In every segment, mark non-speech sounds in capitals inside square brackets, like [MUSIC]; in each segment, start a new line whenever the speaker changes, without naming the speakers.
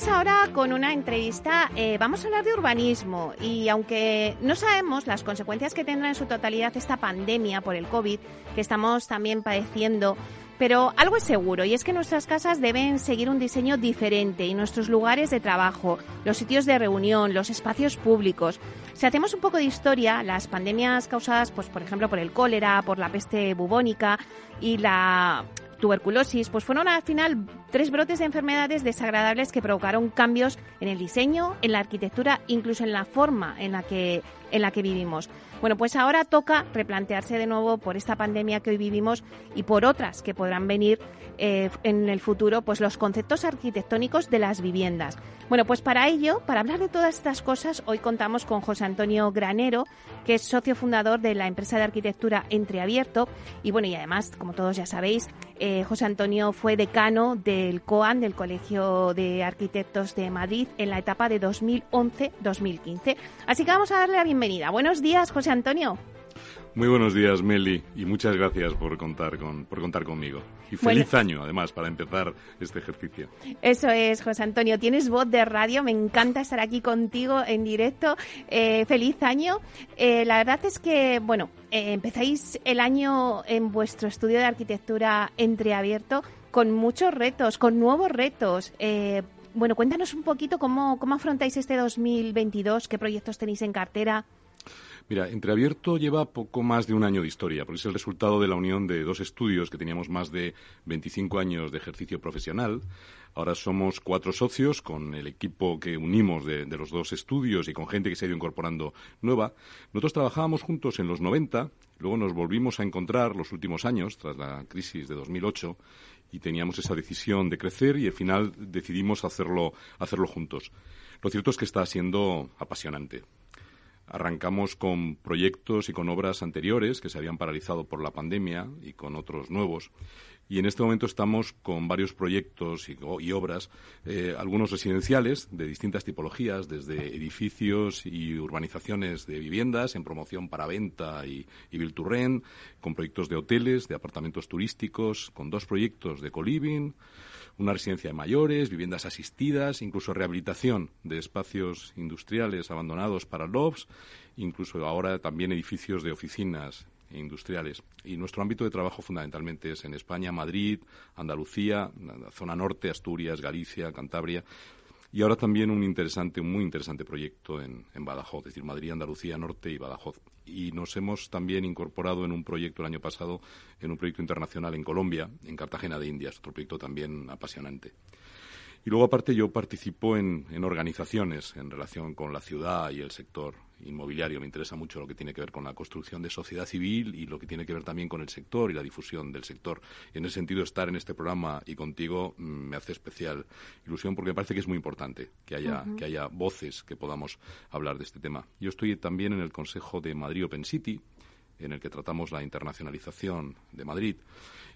Seguimos ahora con una entrevista. Eh, vamos a hablar de urbanismo y aunque no sabemos las consecuencias que tendrá en su totalidad esta pandemia por el COVID, que estamos también padeciendo, pero algo es seguro y es que nuestras casas deben seguir un diseño diferente y nuestros lugares de trabajo, los sitios de reunión, los espacios públicos. Si hacemos un poco de historia, las pandemias causadas, pues, por ejemplo, por el cólera, por la peste bubónica y la tuberculosis, pues fueron al final tres brotes de enfermedades desagradables que provocaron cambios en el diseño, en la arquitectura, incluso en la forma en la que, en la que vivimos. Bueno, pues ahora toca replantearse de nuevo por esta pandemia que hoy vivimos y por otras que podrán venir eh, en el futuro, pues los conceptos arquitectónicos de las viviendas. Bueno, pues para ello, para hablar de todas estas cosas, hoy contamos con José Antonio Granero, que es socio fundador de la empresa de arquitectura Entreabierto. Y bueno, y además, como todos ya sabéis, eh, José Antonio fue decano del COAN, del Colegio de Arquitectos de Madrid, en la etapa de 2011-2015. Así que vamos a darle la bienvenida. Buenos días, José Antonio.
Muy buenos días, Meli, y muchas gracias por contar, con, por contar conmigo. Y feliz año, además, para empezar este ejercicio.
Eso es, José Antonio. Tienes voz de radio, me encanta estar aquí contigo en directo. Eh, feliz año. Eh, la verdad es que, bueno, eh, empezáis el año en vuestro estudio de arquitectura entreabierto con muchos retos, con nuevos retos. bueno, cuéntanos un poquito cómo, cómo afrontáis este 2022, qué proyectos tenéis en cartera.
Mira, Entreabierto lleva poco más de un año de historia, porque es el resultado de la unión de dos estudios que teníamos más de 25 años de ejercicio profesional. Ahora somos cuatro socios con el equipo que unimos de, los dos estudios y con gente que se ha ido incorporando nueva. Nosotros trabajábamos juntos en los 90, luego nos volvimos a encontrar los últimos años, tras la crisis de 2008, y teníamos esa decisión de crecer y al final decidimos hacerlo, hacerlo juntos. Lo cierto es que está siendo apasionante. Arrancamos con proyectos y con obras anteriores que se habían paralizado por la pandemia y con otros nuevos. Y en este momento estamos con varios proyectos y, obras, eh, algunos residenciales de distintas tipologías, desde edificios y urbanizaciones de viviendas en promoción para venta y, y con proyectos de hoteles, de apartamentos turísticos, con dos proyectos de coliving, una residencia de mayores, viviendas asistidas, incluso rehabilitación de espacios industriales abandonados para LOBs, incluso ahora también edificios de oficinas industriales. Y nuestro ámbito de trabajo fundamentalmente es en España, Madrid, Andalucía, zona norte, Asturias, Galicia, Cantabria, y ahora también un interesante, muy interesante proyecto en, Badajoz, es decir, Madrid, Andalucía, Norte y Badajoz. Y nos hemos también incorporado en un proyecto el año pasado, en un proyecto internacional en Colombia, en Cartagena de Indias, otro proyecto también apasionante. Y luego, aparte, yo participo en, organizaciones en relación con la ciudad y el sector inmobiliario. Me interesa mucho lo que tiene que ver con la construcción de sociedad civil y lo que tiene que ver también con el sector y la difusión del sector. En ese sentido, estar en este programa y contigo mm, me hace especial ilusión porque me parece que es muy importante que haya, que haya voces que podamos hablar de este tema. Yo estoy también en el Consejo de Madrid Open City, en el que tratamos la internacionalización de Madrid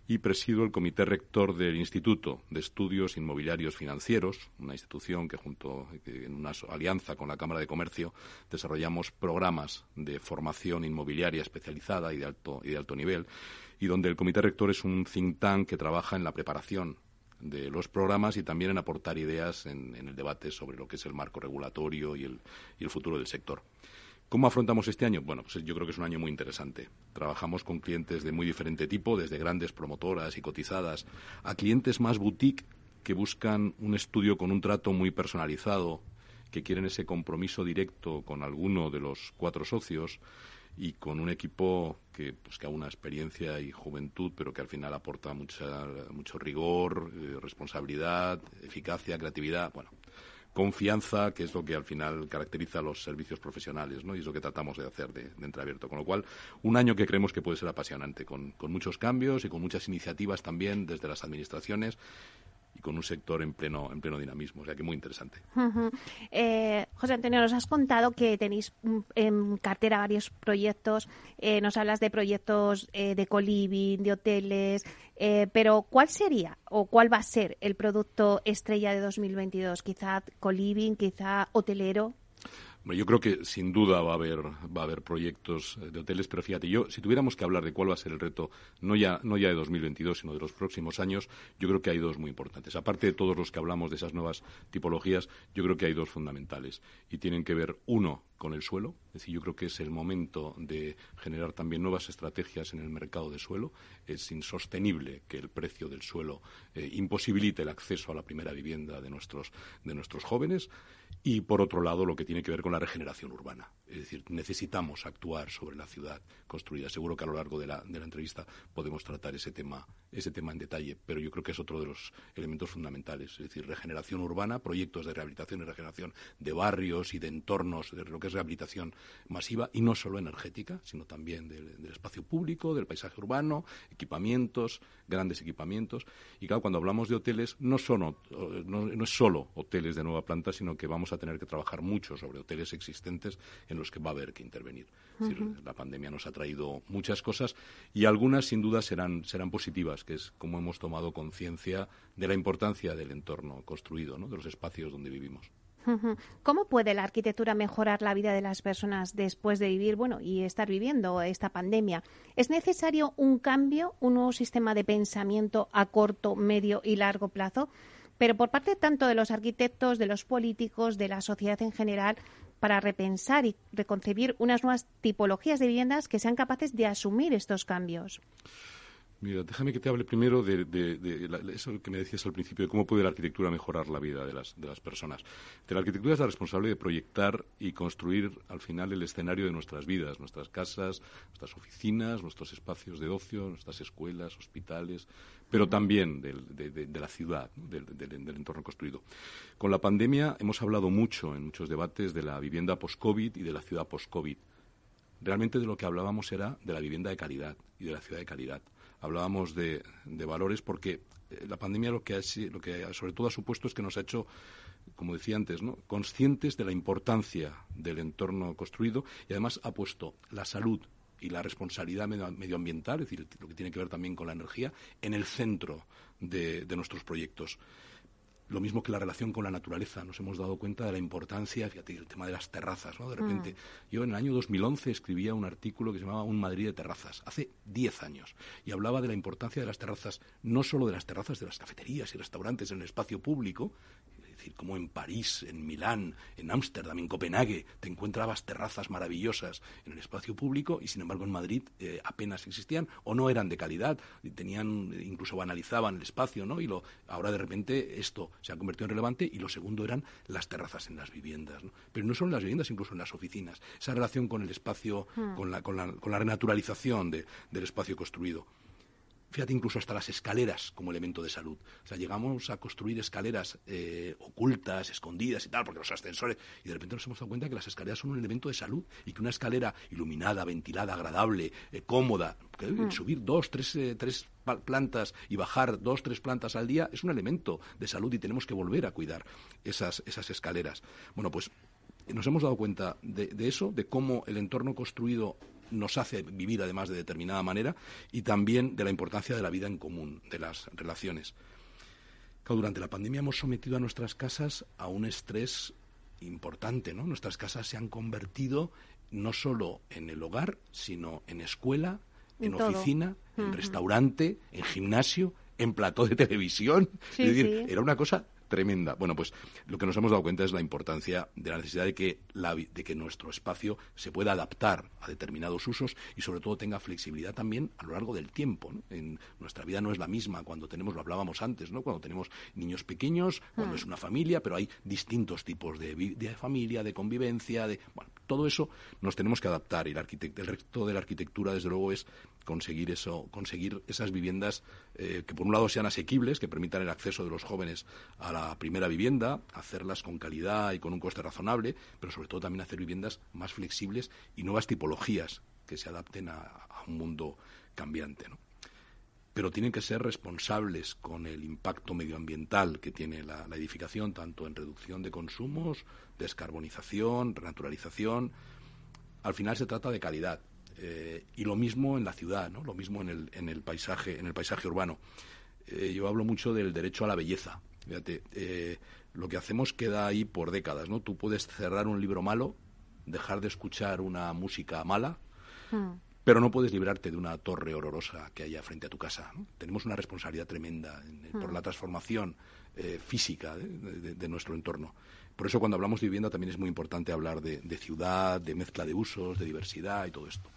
y presido el comité rector del Instituto de Estudios Inmobiliarios Financieros, una institución que junto en una alianza con la Cámara de Comercio desarrollamos programas de formación inmobiliaria especializada y de alto y de alto nivel y donde el comité rector es un think tank que trabaja en la preparación de los programas y también en aportar ideas en, el debate sobre lo que es el marco regulatorio y el futuro del sector. ¿Cómo afrontamos este año? Bueno, pues yo creo que es un año muy interesante. Trabajamos con clientes de muy diferente tipo, desde grandes promotoras y cotizadas a clientes más boutique que buscan un estudio con un trato muy personalizado, que quieren ese compromiso directo con alguno de los cuatro socios y con un equipo que, pues, que una experiencia y juventud, pero que al final aporta mucha, mucho rigor, eh, responsabilidad, eficacia, creatividad. Bueno, confianza, que es lo que al final caracteriza a los servicios profesionales, ¿no? Y es lo que tratamos de hacer de, de entreabierto. Con lo cual, un año que creemos que puede ser apasionante, con, con muchos cambios y con muchas iniciativas también desde las administraciones y con un sector en pleno, en pleno dinamismo. O sea que muy interesante.
Eh, José Antonio, nos has contado que tenéis mm, en cartera varios proyectos. Eh, nos hablas de proyectos eh, de coliving, de hoteles. pero, ¿cuál sería o cuál va a ser el producto estrella de 2022? Quizá coliving, quizá hotelero
yo creo que sin duda va a haber va a haber proyectos eh, de hoteles, pero fíjate, yo si tuviéramos que hablar de cuál va a ser el reto, no ya no ya de 2022, sino de los próximos años, yo creo que hay dos muy importantes. Aparte de todos los que hablamos de esas nuevas tipologías, yo creo que hay dos fundamentales y tienen que ver uno con el suelo, es decir, yo creo que es el momento de generar también nuevas estrategias en el mercado de suelo. Es insostenible que el precio del suelo eh, imposibilite el acceso a la primera vivienda de nuestros de nuestros jóvenes y por otro lado lo que tiene que ver con la regeneración urbana. Es decir, necesitamos actuar sobre la ciudad construida. Seguro que a lo largo de la, de la entrevista podemos tratar ese tema, ese tema en detalle, pero yo creo que es otro de los elementos fundamentales. Es decir, regeneración urbana, proyectos de rehabilitación y regeneración de barrios y de entornos, de lo que es rehabilitación masiva y no solo energética, sino también del, espacio público, del paisaje urbano, equipamientos, grandes equipamientos. Y claro, cuando hablamos de hoteles, no, son, no, es solo hoteles de nueva planta, sino que vamos a tener que trabajar mucho sobre hoteles existentes en los que va a haber que intervenir. la pandemia nos ha traído muchas cosas y algunas sin duda serán, serán positivas, que es como hemos tomado conciencia de la importancia del entorno construido, ¿no? de los espacios donde vivimos. [LAUGHS]
¿Cómo puede la arquitectura mejorar la vida de las personas después de vivir, bueno, y estar viviendo esta pandemia? ¿Es necesario un cambio, un nuevo sistema de pensamiento a corto, medio y largo plazo? Pero por parte tanto de los arquitectos, de los políticos, de la sociedad en general, para repensar y reconcebir unas nuevas tipologías de viviendas que sean capaces de asumir estos cambios.
Mira, déjame que te hable primero de, eso que me decías al principio, de cómo puede la arquitectura mejorar la vida de las, personas. la arquitectura es la responsable de proyectar y construir al final el escenario de nuestras vidas, nuestras casas, nuestras oficinas, nuestros espacios de ocio, nuestras escuelas, hospitales, pero también de, la ciudad, del, entorno construido. Con la pandemia hemos hablado mucho en muchos debates de la vivienda post-COVID y de la ciudad post-COVID. Realmente de lo que hablábamos era de la vivienda de calidad y de la ciudad de calidad hablábamos de, valores porque eh, la pandemia lo que, ha, lo que sobre todo ha supuesto es que nos ha hecho como decía antes, ¿no? conscientes de la importancia del entorno construido y además ha puesto la salud y la responsabilidad medioambiental, es decir, lo que tiene que ver también con la energía, en el centro de nuestros proyectos. Lo mismo que la relación con la naturaleza. Nos hemos dado cuenta de la importancia, fíjate, el tema de las terrazas, ¿no? De repente, mm. yo en el año 2011 escribía un artículo que se llamaba Un Madrid de terrazas, hace 10 años, y hablaba de la importancia de las terrazas, no solo de las terrazas de las cafeterías y restaurantes en el espacio público, decir, como en París, en Milán, en Ámsterdam, en Copenhague, te encontrabas terrazas maravillosas en el espacio público y sin embargo en Madrid eh, apenas existían o no eran de calidad, tenían, incluso banalizaban el espacio, ¿no? Y lo, ahora de repente esto se ha convertido en relevante y lo segundo eran las terrazas en las viviendas, ¿no? Pero no solo en las viviendas, incluso en las oficinas. Esa relación con el espacio, hmm. con, la, con, la, con la renaturalización del espacio construido. Fíjate incluso hasta las escaleras como elemento de salud. O sea, llegamos a construir escaleras eh, ocultas, escondidas y tal, porque los ascensores, y de repente nos hemos dado cuenta que las escaleras son un elemento de salud y que una escalera iluminada, ventilada, agradable, eh, cómoda, mm. subir dos, tres, eh, tres plantas y bajar dos, tres plantas al día es un elemento de salud y tenemos que volver a cuidar esas, esas escaleras. Bueno, pues nos hemos dado cuenta de, de, eso, de cómo el entorno construido nos hace vivir además de determinada manera y también de la importancia de la vida en común, de las relaciones. durante la pandemia hemos sometido a nuestras casas a un estrés importante, ¿no? Nuestras casas se han convertido no solo en el hogar, sino en escuela, en, oficina, en restaurante, en gimnasio, en plató de televisión. es decir, era una cosa tremenda. Bueno, pues lo que nos hemos dado cuenta es la importancia de la necesidad de que, de que nuestro espacio se pueda adaptar a determinados usos y sobre todo tenga flexibilidad también a lo largo del tiempo. En nuestra vida no es la misma cuando tenemos, lo hablábamos antes, ¿no? cuando tenemos niños pequeños, cuando hmm. es una familia, pero hay distintos tipos de, de familia, de convivencia, de bueno, todo eso nos tenemos que adaptar y el, reto de la arquitectura, desde luego, es conseguir eso, conseguir esas viviendas eh, que por un lado sean asequibles, que permitan el acceso de los jóvenes a la primera vivienda, hacerlas con calidad y con un coste razonable, pero sobre todo también hacer viviendas más flexibles y nuevas tipologías que se adapten a, un mundo cambiante. Pero tienen que ser responsables con el impacto medioambiental que tiene la, edificación, tanto en reducción de consumos, descarbonización, renaturalización. Al final se trata de calidad. Eh, y lo mismo en la ciudad, ¿no? lo mismo en el, en el paisaje, en el paisaje urbano. Eh, yo hablo mucho del derecho a la belleza. Eh, lo que hacemos queda ahí por décadas, ¿no? Tú puedes cerrar un libro malo, dejar de escuchar una música mala, hmm pero no puedes librarte de una torre horrorosa que haya frente a tu casa. Tenemos una responsabilidad tremenda por la hmm. transformación eh, física de, nuestro entorno. Por eso cuando hablamos de vivienda también es muy importante hablar de, ciudad, de mezcla de usos, de diversidad y todo esto.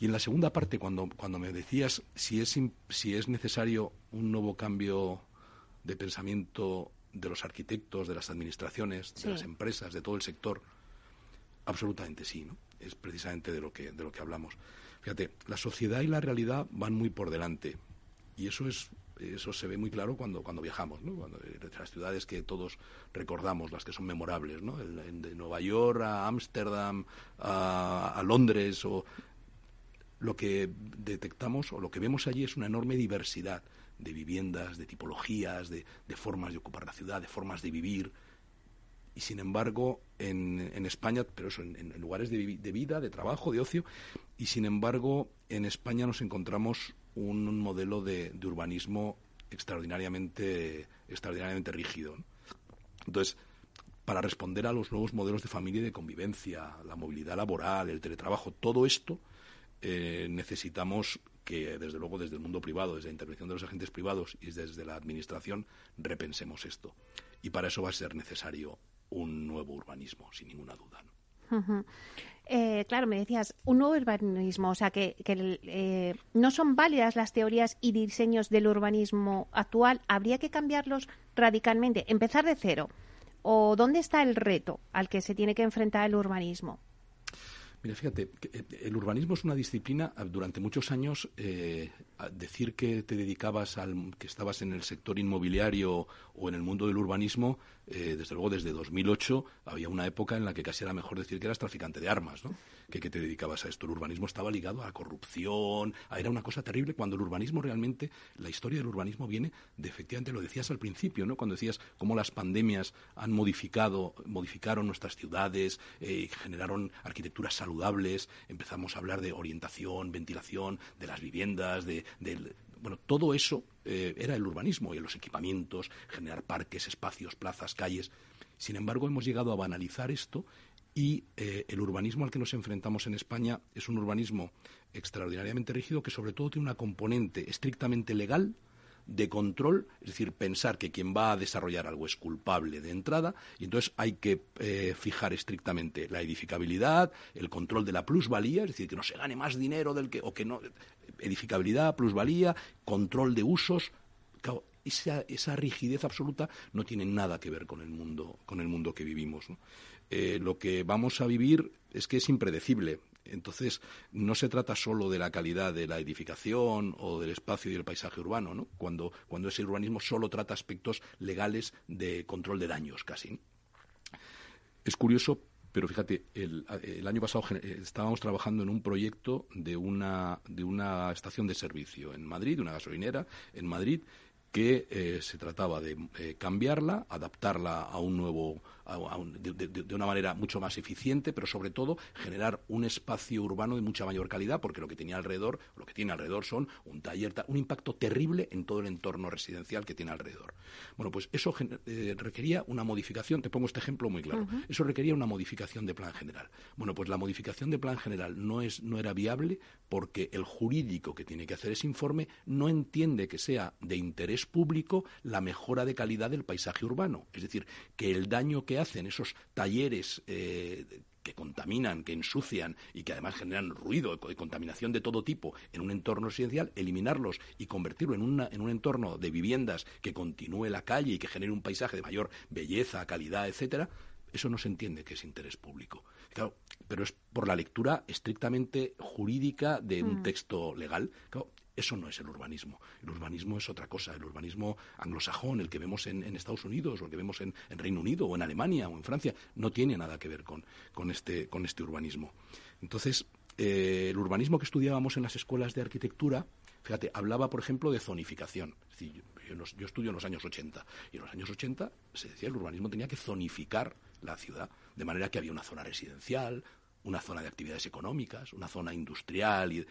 Y en la segunda parte, cuando, cuando me decías si es, si es necesario un nuevo cambio de pensamiento de los arquitectos, de las administraciones, de las empresas, de todo el sector, absolutamente sí, ¿no? Es precisamente de lo que, de lo que hablamos. Fíjate, la sociedad y la realidad van muy por delante. Y eso es eso se ve muy claro cuando, cuando viajamos, ¿no? Cuando, las ciudades que todos recordamos, las que son memorables, ¿no? de Nueva York a Ámsterdam, a, Londres, o lo que detectamos o lo que vemos allí es una enorme diversidad de viviendas, de tipologías, de, formas de ocupar la ciudad, de formas de vivir. Y sin embargo, en, España, pero eso, en, lugares de, de, vida, de trabajo, de ocio, y sin embargo, en España nos encontramos un, modelo de, urbanismo extraordinariamente, extraordinariamente rígido. Entonces, para responder a los nuevos modelos de familia y de convivencia, la movilidad laboral, el teletrabajo, todo esto, eh, necesitamos que, desde luego, desde el mundo privado, desde la intervención de los agentes privados y desde la Administración, repensemos esto. Y para eso va a ser necesario un nuevo urbanismo, sin ninguna duda.
Eh, claro, me decías, un nuevo urbanismo, o sea, que, eh, no son válidas las teorías y diseños del urbanismo actual, habría que cambiarlos radicalmente, empezar de cero. ¿O dónde está el reto al que se tiene que enfrentar el urbanismo?
Mira, fíjate, eh, el urbanismo es una disciplina, durante muchos años, decir que te dedicabas al, que estabas en el sector inmobiliario o en el mundo del urbanismo, eh, desde luego desde 2008 había una época en la que casi era mejor decir que eras traficante de armas, ¿no? Que, que te dedicabas a esto. El urbanismo estaba ligado a la corrupción, era una cosa terrible cuando el urbanismo realmente, la historia del urbanismo viene de efectivamente, lo decías al principio, ¿no? Cuando decías cómo las pandemias han modificado, modificaron nuestras ciudades, eh, generaron arquitecturas saludables, empezamos a hablar de orientación, ventilación, de las viviendas, de, de bueno, todo eso eh, era el urbanismo y los equipamientos, generar parques, espacios, plazas, calles. Sin embargo, hemos llegado a banalizar esto y eh, el urbanismo al que nos enfrentamos en España es un urbanismo extraordinariamente rígido que sobre todo tiene una componente estrictamente legal, de control, es decir, pensar que quien va a desarrollar algo es culpable de entrada, y entonces hay que eh, fijar estrictamente la edificabilidad, el control de la plusvalía, es decir, que no se gane más dinero del que, o que no, edificabilidad, plusvalía, control de usos. esa, rigidez absoluta no tiene nada que ver con el mundo, con el mundo que vivimos. Eh, lo que vamos a vivir es que es impredecible. Entonces, no se trata solo de la calidad de la edificación o del espacio y del paisaje urbano, ¿no? cuando, cuando ese urbanismo solo trata aspectos legales de control de daños casi. Es curioso, pero fíjate, el, año pasado estábamos trabajando en un proyecto de una, de una estación de servicio en Madrid, una gasolinera en Madrid, que eh, se trataba de eh, cambiarla, adaptarla a un nuevo de, una manera mucho más eficiente, pero sobre todo generar un espacio urbano de mucha mayor calidad, porque lo que tenía alrededor, lo que tiene alrededor son un taller, un impacto terrible en todo el entorno residencial que tiene alrededor. Bueno, pues eso eh, requería una modificación, te pongo este ejemplo muy claro, eso requería una modificación de plan general. Bueno, pues la modificación de plan general no, es, no era viable porque el jurídico que tiene que hacer ese informe no entiende que sea de interés público la mejora de calidad del paisaje urbano. Es decir, que el daño que hacen esos talleres eh, que contaminan, que ensucian y que además generan ruido y contaminación de todo tipo en un entorno residencial, eliminarlos y convertirlo en, en un entorno de viviendas que continúe la calle y que genere un paisaje de mayor belleza, calidad, etcétera, eso no se entiende que es interés público. Claro, pero es por la lectura estrictamente jurídica de un mm. texto legal. Eso no es el urbanismo. El urbanismo es otra cosa. El urbanismo anglosajón, el que vemos en, Estados Unidos, o el que vemos en, Reino Unido, o en Alemania, o en Francia, no tiene nada que ver con, este, este, urbanismo. Entonces, eh, el urbanismo que estudiábamos en las escuelas de arquitectura Fíjate, hablaba, por ejemplo, de zonificación. yo, estudio en los años 80 y en los años 80 se decía que el urbanismo tenía que zonificar la ciudad, de manera que había una zona residencial, una zona de actividades económicas, una zona industrial. Y,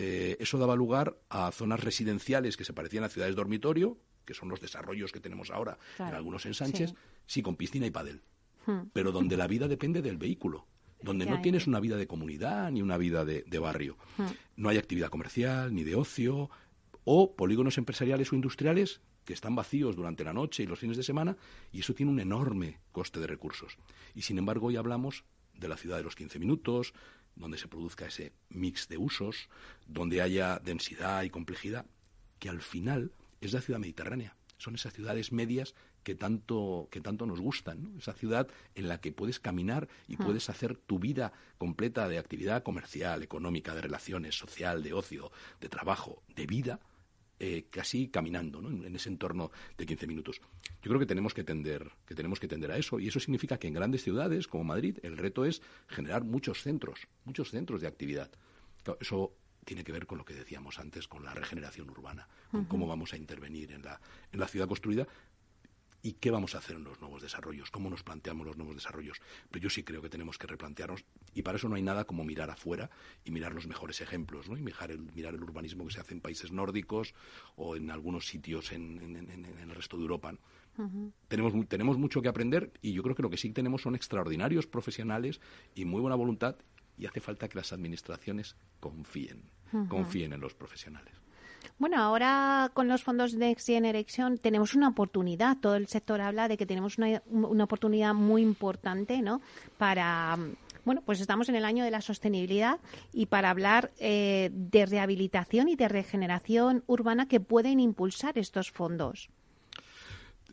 eh, eso daba lugar a zonas residenciales que se parecían a ciudades dormitorio, que son los desarrollos que tenemos ahora en algunos ensanches, sí. con piscina y padel. Hmm. Pero donde la vida depende del vehículo donde no tienes una vida de comunidad ni una vida de, barrio. Hmm. No hay actividad comercial ni de ocio, o polígonos empresariales o industriales que están vacíos durante la noche y los fines de semana, y eso tiene un enorme coste de recursos. Y sin embargo, hoy hablamos de la ciudad de los 15 minutos, donde se produzca ese mix de usos, donde haya densidad y complejidad, que al final es la ciudad mediterránea. Son esas ciudades medias que tanto, que tanto nos gustan, esa ciudad en la que puedes caminar y hmm. puedes hacer tu vida completa de actividad comercial, económica, de relaciones, social, de ocio, de trabajo, de vida, eh, casi caminando en, ese entorno de 15 minutos. Yo creo que tenemos que tender, que tenemos que tender a eso y eso significa que en grandes ciudades como Madrid el reto es generar muchos centros, muchos centros de actividad. eso tiene que ver con lo que decíamos antes, con la regeneración urbana, con cómo vamos a intervenir en la, en la ciudad construida, y qué vamos a hacer en los nuevos desarrollos, cómo nos planteamos los nuevos desarrollos. Pero yo sí creo que tenemos que replantearnos y para eso no hay nada como mirar afuera y mirar los mejores ejemplos, ¿no? Y mirar el, mirar el urbanismo que se hace en países nórdicos o en algunos sitios en, el resto de Europa. tenemos, tenemos mucho que aprender y yo creo que lo que sí tenemos son extraordinarios profesionales y muy buena voluntad y hace falta que las administraciones confíen, confíen en los profesionales.
Bueno, ahora con los fondos Next Generation tenemos una oportunidad. Todo el sector habla de que tenemos una, una oportunidad muy importante, ¿no? Para bueno, pues estamos en el año de la sostenibilidad y para hablar eh, de rehabilitación y de regeneración urbana que pueden impulsar estos fondos.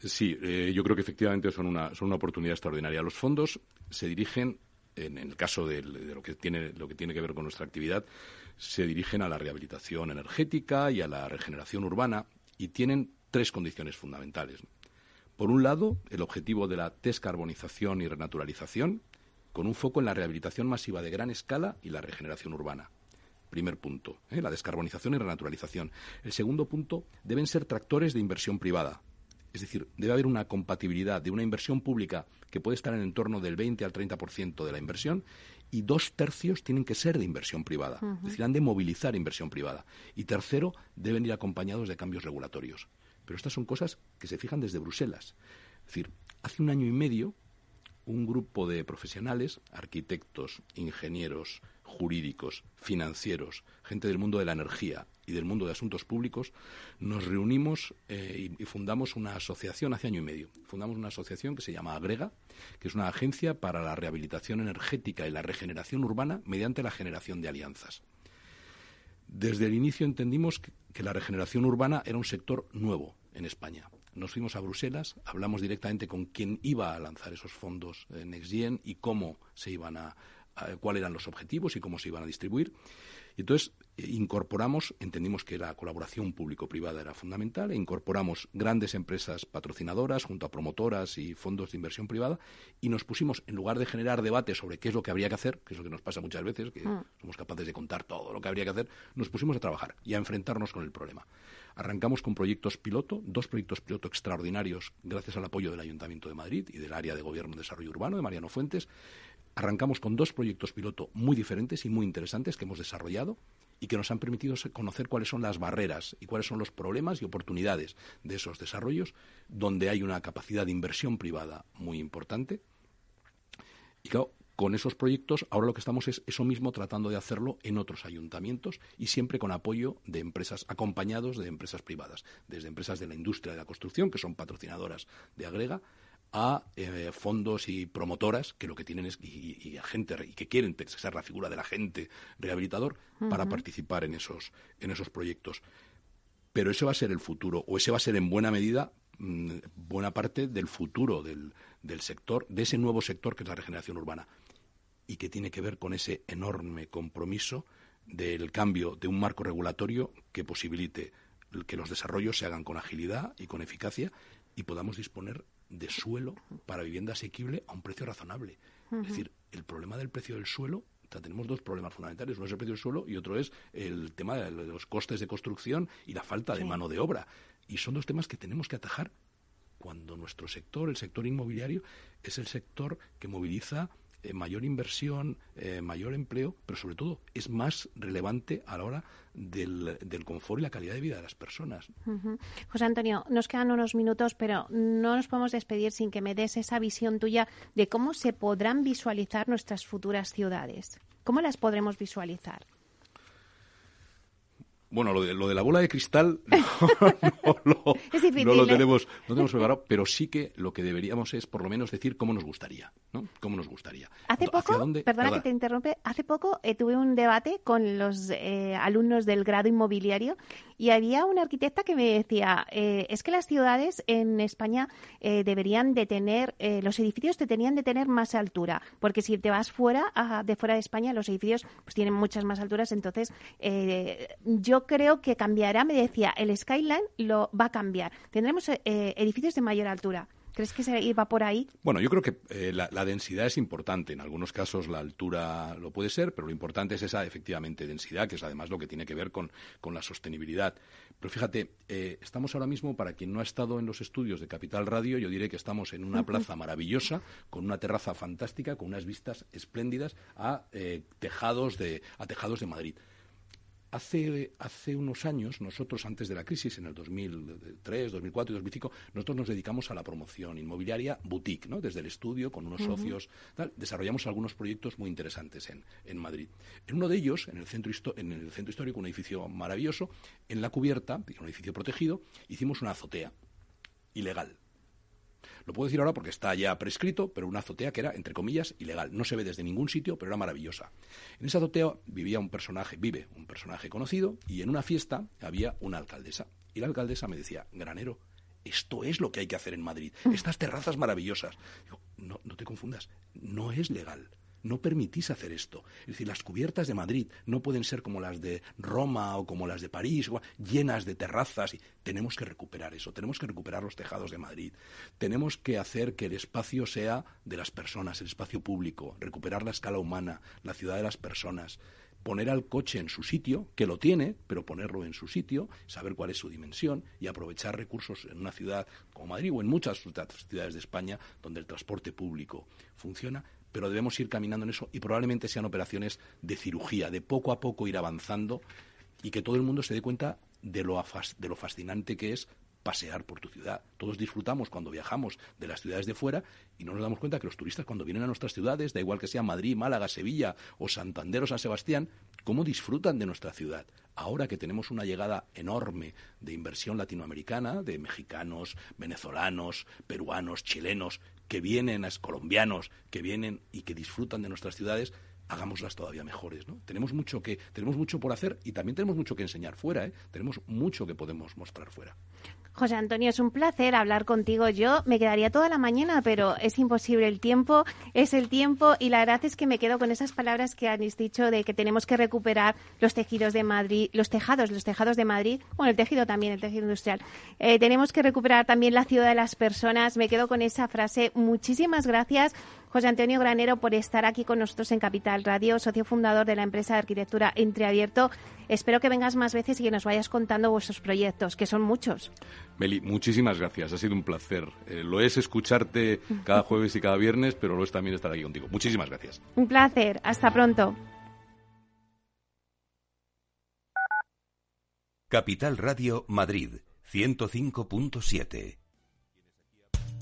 Sí, eh, yo creo que efectivamente son una, son una oportunidad extraordinaria. Los fondos se dirigen, en, el caso de, lo que tiene lo que tiene que ver con nuestra actividad, se dirigen a la rehabilitación energética y a la regeneración urbana y tienen tres condiciones fundamentales. Por un lado, el objetivo de la descarbonización y renaturalización, con un foco en la rehabilitación masiva de gran escala y la regeneración urbana. Primer punto, ¿eh? la descarbonización y renaturalización. El segundo punto, deben ser tractores de inversión privada. Es decir, debe haber una compatibilidad de una inversión pública que puede estar en el entorno del 20 al 30% de la inversión y dos tercios tienen que ser de inversión privada. Es decir, han de movilizar inversión privada. Y tercero, deben ir acompañados de cambios regulatorios. Pero estas son cosas que se fijan desde Bruselas. Es decir, hace un año y medio, un grupo de profesionales, arquitectos, ingenieros, jurídicos, financieros, gente del mundo de la energía y del mundo de asuntos públicos, nos reunimos eh, y, fundamos una asociación hace año y medio. Fundamos una asociación que se llama Agrega, que es una agencia para la rehabilitación energética y la regeneración urbana mediante la generación de alianzas. Desde el inicio entendimos que, la regeneración urbana era un sector nuevo en España. Nos fuimos a Bruselas, hablamos directamente con quién iba a lanzar esos fondos en NextGen y cómo se iban a, cuáles eran los objetivos y cómo se iban a distribuir. Y entonces eh, incorporamos, entendimos que la colaboración público-privada era fundamental, e incorporamos grandes empresas patrocinadoras junto a promotoras y fondos de inversión privada y nos pusimos, en lugar de generar debate sobre qué es lo que habría que hacer, que es lo que nos pasa muchas veces, que mm. somos capaces de contar todo lo que habría que hacer, nos pusimos a trabajar y a enfrentarnos con el problema. Arrancamos con proyectos piloto, dos proyectos piloto extraordinarios gracias al apoyo del Ayuntamiento de Madrid y del área de Gobierno y Desarrollo Urbano de Mariano Fuentes, Arrancamos con dos proyectos piloto muy diferentes y muy interesantes que hemos desarrollado y que nos han permitido conocer cuáles son las barreras y cuáles son los problemas y oportunidades de esos desarrollos, donde hay una capacidad de inversión privada muy importante. Y claro, con esos proyectos ahora lo que estamos es eso mismo tratando de hacerlo en otros ayuntamientos y siempre con apoyo de empresas, acompañados de empresas privadas, desde empresas de la industria de la construcción, que son patrocinadoras de Agrega, a eh, fondos y promotoras que lo que tienen es y, a gente y que quieren ser la figura del agente rehabilitador para participar en esos en esos proyectos. Pero ese va a ser el futuro o ese va a ser en buena medida mm, buena parte del futuro del, del sector de ese nuevo sector que es la regeneración urbana y que tiene que ver con ese enorme compromiso del cambio de un marco regulatorio que posibilite que los desarrollos se hagan con agilidad y con eficacia y podamos disponer de suelo para vivienda asequible a un precio razonable. Es decir, el problema del precio del suelo sea, tenemos dos problemas fundamentales. Uno es el precio del suelo y otro es el tema de los costes de construcción y la falta de mano de obra. Y son dos temas que tenemos que atajar cuando nuestro sector, el sector inmobiliario, es el sector que moviliza eh, mayor inversión, eh, mayor empleo, pero sobre todo es más relevante a la hora del, confort y la calidad de vida de las personas.
José Antonio, nos quedan unos minutos, pero no nos podemos despedir sin que me des esa visión tuya de cómo se podrán visualizar nuestras futuras ciudades. ¿Cómo las podremos visualizar?
Bueno, lo de, lo de la bola de cristal [LAUGHS] no, lo, no lo ¿eh? tenemos, no tenemos preparado, pero sí que lo que deberíamos es por lo menos decir cómo nos gustaría, ¿no? Cómo nos gustaría.
Hace poco, perdona que te interrumpe, hace poco eh, tuve un debate con los eh, alumnos del grado inmobiliario y había una arquitecta que me decía, es que las ciudades en España deberían de tener, los edificios te tenían de tener más altura, porque si te vas fuera, de fuera de España, los edificios pues tienen muchas más alturas, entonces yo creo que cambiará, me decía, el skyline lo va a cambiar. Tendremos eh, edificios de mayor altura. ¿Crees que se iba por ahí?
Bueno, yo creo que eh, la, densidad es importante. En algunos casos la altura lo puede ser, pero lo importante es esa, efectivamente, densidad, que es además lo que tiene que ver con, la sostenibilidad. Pero fíjate, eh, estamos ahora mismo, para quien no ha estado en los estudios de Capital Radio, yo diré que estamos en una plaza maravillosa, con una terraza fantástica, con unas vistas espléndidas a, tejados, de, a tejados de Madrid. Hace, hace unos años, nosotros antes de la crisis, en el 2003, 2004 y 2005, nosotros nos dedicamos a la promoción inmobiliaria boutique, ¿no? Desde el estudio, con unos socios, desarrollamos algunos proyectos muy interesantes en, en Madrid. En uno de ellos, en el, centro en el centro histórico, un edificio maravilloso, en la cubierta, un edificio protegido, hicimos una azotea ilegal lo puedo decir ahora porque está ya prescrito, pero una azotea que era, entre comillas, ilegal. No se ve desde ningún sitio, pero era maravillosa. En esa azotea vivía un personaje, vive un personaje conocido, y en una fiesta había una alcaldesa. Y la alcaldesa me decía, granero, esto es lo que hay que hacer en Madrid. [LAUGHS] Estas terrazas maravillosas. Digo, no, no te confundas, no es legal no permitís hacer esto. Es decir, las cubiertas de Madrid no pueden ser como las de Roma o como las de París, llenas de terrazas. Y tenemos que recuperar eso, tenemos que recuperar los tejados de Madrid. Tenemos que hacer que el espacio sea de las personas, el espacio público, recuperar la escala humana, la ciudad de las personas poner al coche en su sitio, que lo tiene, pero ponerlo en su sitio, saber cuál es su dimensión y aprovechar recursos en una ciudad como Madrid o en muchas otras ciudades de España donde el transporte público funciona, pero debemos ir caminando en eso y probablemente sean operaciones de cirugía, de poco a poco ir avanzando y que todo el mundo se dé cuenta de lo, de lo fascinante que es pasear por tu ciudad. Todos disfrutamos cuando viajamos de las ciudades de fuera y no nos damos cuenta que los turistas cuando vienen a nuestras ciudades, da igual que sea Madrid, Málaga, Sevilla o Santander o San Sebastián, cómo disfrutan de nuestra ciudad. Ahora que tenemos una llegada enorme de inversión latinoamericana, de mexicanos, venezolanos, peruanos, chilenos, que vienen, a colombianos, que vienen y que disfrutan de nuestras ciudades, hagámoslas todavía mejores, ¿no? Tenemos mucho que tenemos mucho por hacer y también tenemos mucho que enseñar fuera, ¿eh? Tenemos mucho que podemos mostrar fuera.
José Antonio, es un placer hablar contigo. Yo me quedaría toda la mañana, pero es imposible. El tiempo es el tiempo y la verdad es que me quedo con esas palabras que habéis dicho de que tenemos que recuperar los tejidos de Madrid, los tejados, los tejados de Madrid, bueno, el tejido también, el tejido industrial. Eh, tenemos que recuperar también la ciudad de las personas. Me quedo con esa frase. Muchísimas gracias. José Antonio Granero, por estar aquí con nosotros en Capital Radio, socio fundador de la empresa de arquitectura Entreabierto. Espero que vengas más veces y que nos vayas contando vuestros proyectos, que son muchos.
Meli, muchísimas gracias. Ha sido un placer. Eh, lo es escucharte cada jueves y cada viernes, pero lo es también estar aquí contigo. Muchísimas gracias.
Un placer. Hasta pronto.
Capital Radio Madrid 105.7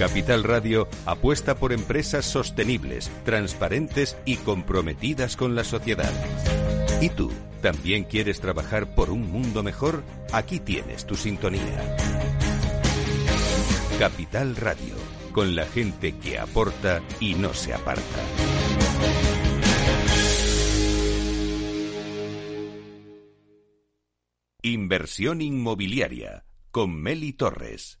Capital Radio apuesta por empresas sostenibles, transparentes y comprometidas con la sociedad. ¿Y tú? ¿También quieres trabajar por un mundo mejor? Aquí tienes tu sintonía. Capital Radio, con la gente que aporta y no se aparta. Inversión inmobiliaria con Meli Torres.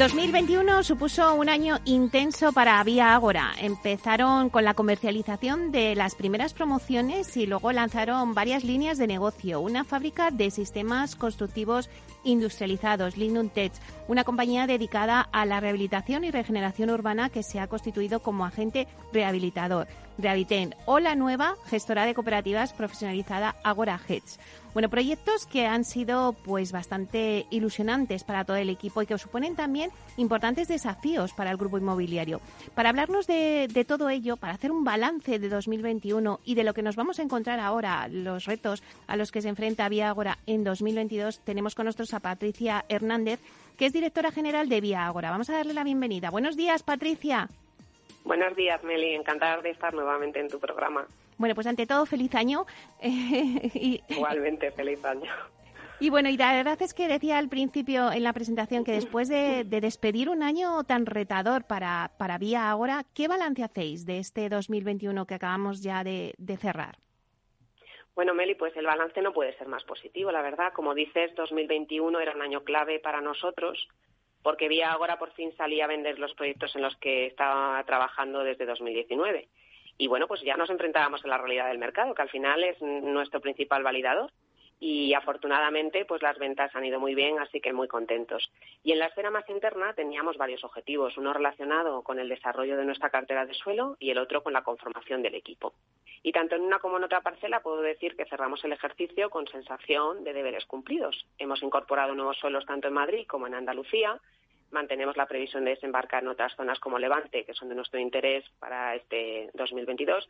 2021 supuso un año intenso para Vía Ágora. Empezaron con la comercialización de las primeras promociones y luego lanzaron varias líneas de negocio. Una fábrica de sistemas constructivos industrializados, Lignum Tech, una compañía dedicada a la rehabilitación y regeneración urbana que se ha constituido como agente rehabilitador. Rehabiliten o la nueva gestora de cooperativas profesionalizada Agora Hedge. Bueno, proyectos que han sido pues bastante ilusionantes para todo el equipo y que suponen también importantes desafíos para el grupo inmobiliario. Para hablarnos de, de, todo ello, para hacer un balance de 2021 y de lo que nos vamos a encontrar ahora, los retos a los que se enfrenta Vía Agora en 2022, tenemos con nosotros a Patricia Hernández, que es directora general de Vía Agora. Vamos a darle la bienvenida. Buenos días, Patricia.
Buenos días, Meli. Encantada de estar nuevamente en tu programa.
Bueno, pues ante todo, feliz año. [LAUGHS]
Igualmente, feliz año.
Y bueno, y la verdad es que decía al principio en la presentación que después de, despedir un año tan retador para, para Vía Ahora, ¿qué balance hacéis de este 2021 que acabamos ya de, de cerrar?
Bueno, Meli, pues el balance no puede ser más positivo, la verdad. Como dices, 2021 era un año clave para nosotros porque Vía Ahora por fin salía a vender los proyectos en los que estaba trabajando desde 2019 y bueno, pues ya nos enfrentábamos a la realidad del mercado, que al final es nuestro principal validador. Y afortunadamente, pues las ventas han ido muy bien, así que muy contentos. Y en la esfera más interna teníamos varios objetivos, uno relacionado con el desarrollo de nuestra cartera de suelo y el otro con la conformación del equipo. Y tanto en una como en otra parcela puedo decir que cerramos el ejercicio con sensación de deberes cumplidos. Hemos incorporado nuevos suelos tanto en Madrid como en Andalucía, mantenemos la previsión de desembarcar en otras zonas como Levante, que son de nuestro interés para este 2022.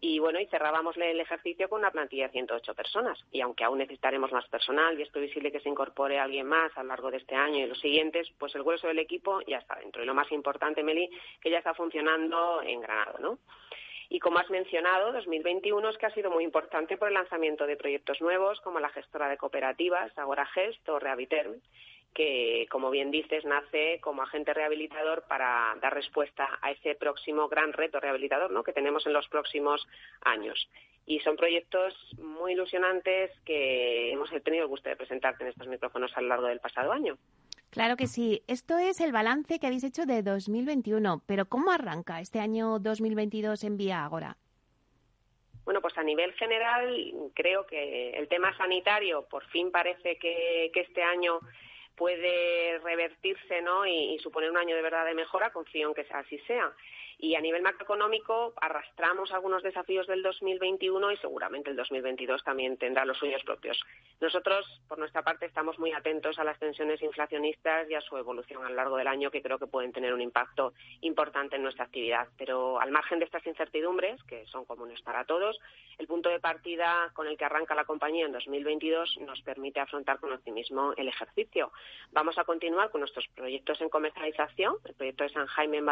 Y bueno, y cerrábamos el ejercicio con una plantilla de 108 personas. Y aunque aún necesitaremos más personal y es previsible que se incorpore alguien más a lo largo de este año y los siguientes, pues el grueso del equipo ya está dentro. Y lo más importante, Meli, que ya está funcionando en Granado, ¿no? Y como has mencionado, 2021 es que ha sido muy importante por el lanzamiento de proyectos nuevos como la gestora de cooperativas, Agora Gest o Rehabiterm, que, como bien dices, nace como agente rehabilitador para dar respuesta a ese próximo gran reto rehabilitador ¿no? que tenemos en los próximos años. Y son proyectos muy ilusionantes que hemos tenido el gusto de presentarte en estos micrófonos a lo largo del pasado año.
Claro que sí. Esto es el balance que habéis hecho de 2021. Pero ¿cómo arranca este año 2022 en Vía Agora?
Bueno, pues a nivel general creo que el tema sanitario por fin parece que, que este año puede revertirse ¿no? y, suponer un año de verdad de mejora, confío en que así sea. Y a nivel macroeconómico arrastramos algunos desafíos del 2021 y seguramente el 2022 también tendrá los suyos propios. Nosotros, por nuestra parte, estamos muy atentos a las tensiones inflacionistas y a su evolución a lo largo del año, que creo que pueden tener un impacto importante en nuestra actividad. Pero al margen de estas incertidumbres, que son comunes para todos, el punto de partida con el que arranca la compañía en 2022 nos permite afrontar con optimismo el ejercicio. Vamos a continuar con nuestros proyectos en comercialización, el proyecto de San Jaime en,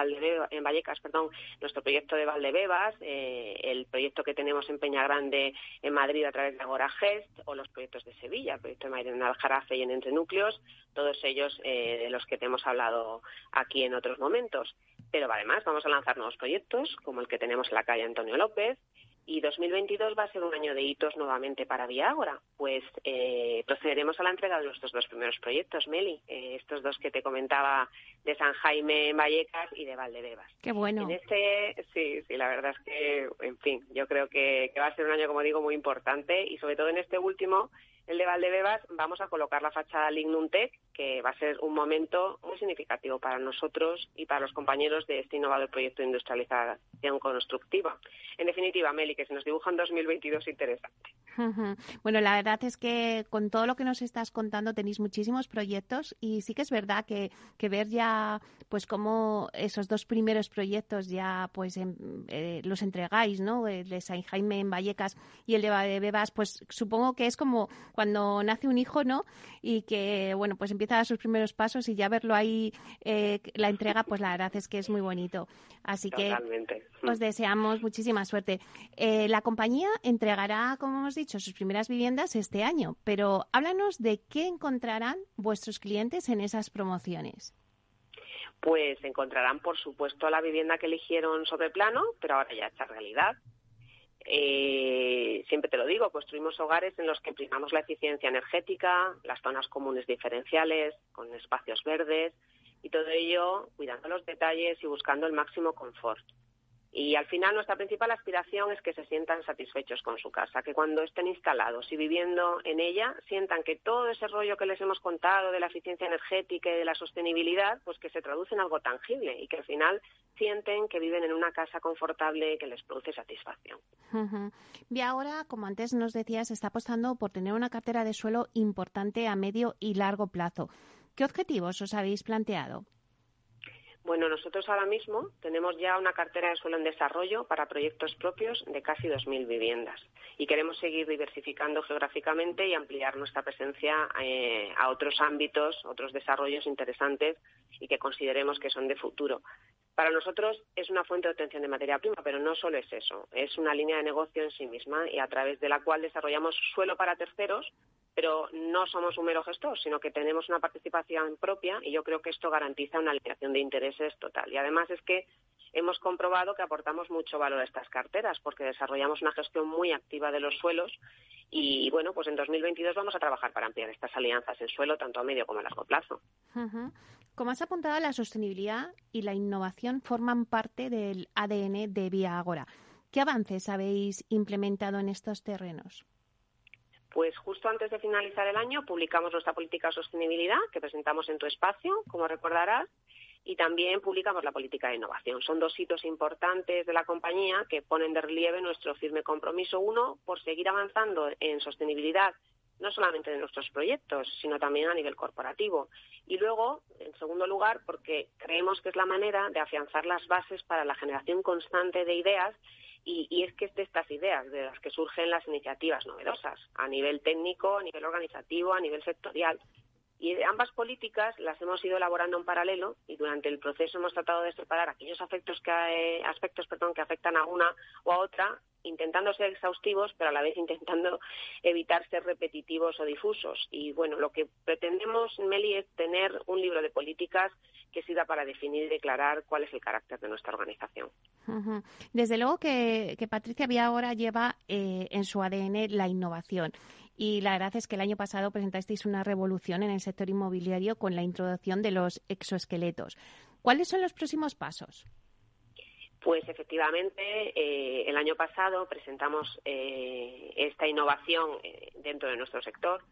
en Vallecas, perdón, nuestro proyecto de Valdebebas, eh, el proyecto que tenemos en Peña Grande en Madrid a través de Agora Gest o los proyectos de Sevilla, el proyecto de Madrid en Aljarafe y en Entre Núcleos, todos ellos eh, de los que te hemos hablado aquí en otros momentos. Pero además vamos a lanzar nuevos proyectos, como el que tenemos en la calle Antonio López, Y 2022 va a ser un año de hitos nuevamente para Viagora, pues eh, procederemos a la entrega de nuestros dos primeros proyectos, Meli, eh, estos dos que te comentaba de San Jaime en Vallecas y de Valdebebas.
Qué bueno.
En este, sí, sí, la verdad es que, en fin, yo creo que, que va a ser un año, como digo, muy importante y sobre todo en este último el de Valdebebas vamos a colocar la fachada Lignum Tech, que va a ser un momento muy significativo para nosotros y para los compañeros de este innovador proyecto de industrialización constructiva. En definitiva, Meli, que se nos dibuja un 2022 interesante.
Bueno, la verdad es que con todo lo que nos estás contando tenéis muchísimos proyectos y sí que es verdad que, ver ya pues cómo esos dos primeros proyectos ya pues eh, los entregáis, ¿no? El de San Jaime en Vallecas y el de Valdebebas, pues supongo que es como cuando nace un hijo, ¿no? Y que, bueno, pues empieza a dar sus primeros pasos y ya verlo ahí, eh, la entrega, pues la verdad es que es muy bonito. Así que os deseamos muchísima suerte. Eh, la compañía entregará, como hemos dicho, sus primeras viviendas este año, pero háblanos de qué encontrarán vuestros clientes en esas promociones
pues encontrarán, por supuesto, la vivienda que eligieron sobre plano, pero ahora ya hecha realidad. Eh, siempre te lo digo, construimos hogares en los que primamos la eficiencia energética, las zonas comunes diferenciales, con espacios verdes y todo ello cuidando los detalles y buscando el máximo confort. Y al final nuestra principal aspiración es que se sientan satisfechos con su casa, que cuando estén instalados y viviendo en ella sientan que todo ese rollo que les hemos contado de la eficiencia energética y de la sostenibilidad, pues que se traduce en algo tangible y que al final sienten que viven en una casa confortable que les produce satisfacción.
Y ahora, como antes nos decías, está apostando por tener una cartera de suelo importante a medio y largo plazo. ¿Qué objetivos os habéis planteado?
Bueno, nosotros ahora mismo tenemos ya una cartera de suelo en desarrollo para proyectos propios de casi 2.000 viviendas y queremos seguir diversificando geográficamente y ampliar nuestra presencia eh, a otros ámbitos, otros desarrollos interesantes y que consideremos que son de futuro. Para nosotros es una fuente de obtención de materia prima, pero no solo es eso, es una línea de negocio en sí misma y a través de la cual desarrollamos suelo para terceros pero no somos un mero gestor, sino que tenemos una participación propia y yo creo que esto garantiza una alineación de intereses total. Y además es que hemos comprobado que aportamos mucho valor a estas carteras porque desarrollamos una gestión muy activa de los suelos y bueno, pues en 2022 vamos a trabajar para ampliar estas alianzas en suelo tanto a medio como a largo plazo.
Como has apuntado, la sostenibilidad y la innovación forman parte del ADN de Vía Agora. ¿Qué avances habéis implementado en estos terrenos?
Pues justo antes de finalizar el año publicamos nuestra política de sostenibilidad que presentamos en tu espacio, como recordarás, y también publicamos la política de innovación. Son dos hitos importantes de la compañía que ponen de relieve nuestro firme compromiso, uno, por seguir avanzando en sostenibilidad no solamente de nuestros proyectos, sino también a nivel corporativo. Y luego, en segundo lugar, porque creemos que es la manera de afianzar las bases para la generación constante de ideas y, es que es de estas ideas de las que surgen las iniciativas novedosas, a nivel técnico, a nivel organizativo, a nivel sectorial. Y ambas políticas las hemos ido elaborando en paralelo y durante el proceso hemos tratado de separar aquellos aspectos que, eh, aspectos perdón, que afectan a una o a otra, intentando ser exhaustivos, pero a la vez intentando [LAUGHS] evitar ser repetitivos o difusos. Y bueno, lo que pretendemos, Meli, es tener un libro de políticas que sirva para definir y declarar cuál es el carácter de nuestra organización.
Desde luego que, Patricia Vía ahora lleva eh, en su ADN la innovación. Y la verdad es que el año pasado presentasteis una revolución en el sector inmobiliario con la introducción de los exoesqueletos. ¿Cuáles son los próximos pasos?
Pues efectivamente, eh, el año pasado presentamos eh, esta innovación eh, dentro de nuestro sector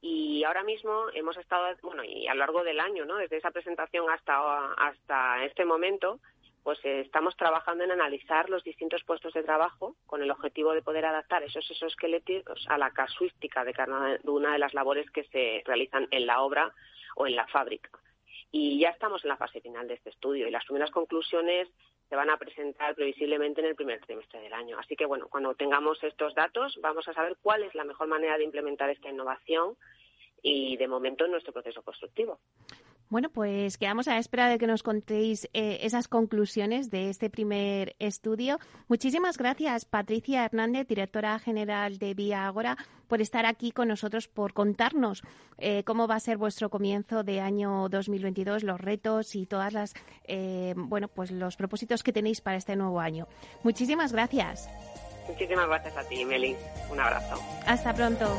y ahora mismo hemos estado, bueno, y a lo largo del año, ¿no? Desde esa presentación hasta, hasta este momento, pues eh, estamos trabajando en analizar los distintos puestos de trabajo con el objetivo de poder adaptar esos exoesqueletos a la casuística de cada una de las labores que se realizan en la obra o en la fábrica. Y ya estamos en la fase final de este estudio y las primeras conclusiones se van a presentar previsiblemente en el primer trimestre del año. Así que, bueno, cuando tengamos estos datos vamos a saber cuál es la mejor manera de implementar esta innovación y, de momento, en nuestro proceso constructivo.
Bueno, pues quedamos a la espera de que nos contéis eh, esas conclusiones de este primer estudio. Muchísimas gracias, Patricia Hernández, directora general de Vía Agora, por estar aquí con nosotros, por contarnos eh, cómo va a ser vuestro comienzo de año 2022, los retos y todas las, eh, bueno, pues los propósitos que tenéis para este nuevo año. Muchísimas gracias.
Muchísimas gracias a ti, Meli. Un abrazo.
Hasta pronto.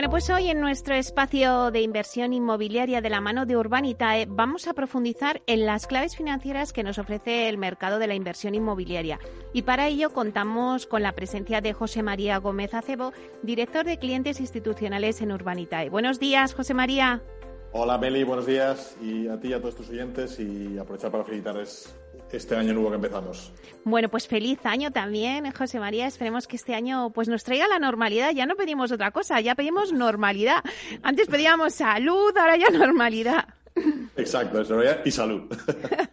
Bueno, pues hoy en nuestro espacio de inversión inmobiliaria de la mano de Urbanitae vamos a profundizar en las claves financieras que nos ofrece el mercado de la inversión inmobiliaria. Y para ello contamos con la presencia de José María Gómez Acebo, director de clientes institucionales en Urbanitae. Buenos días, José María.
Hola, Meli, buenos días. Y a ti y a todos tus oyentes y aprovechar para felicitarles este año nuevo que empezamos.
Bueno, pues feliz año también, José María. Esperemos que este año pues nos traiga la normalidad. Ya no pedimos otra cosa, ya pedimos normalidad. Antes pedíamos salud, ahora ya normalidad.
Exacto, y salud.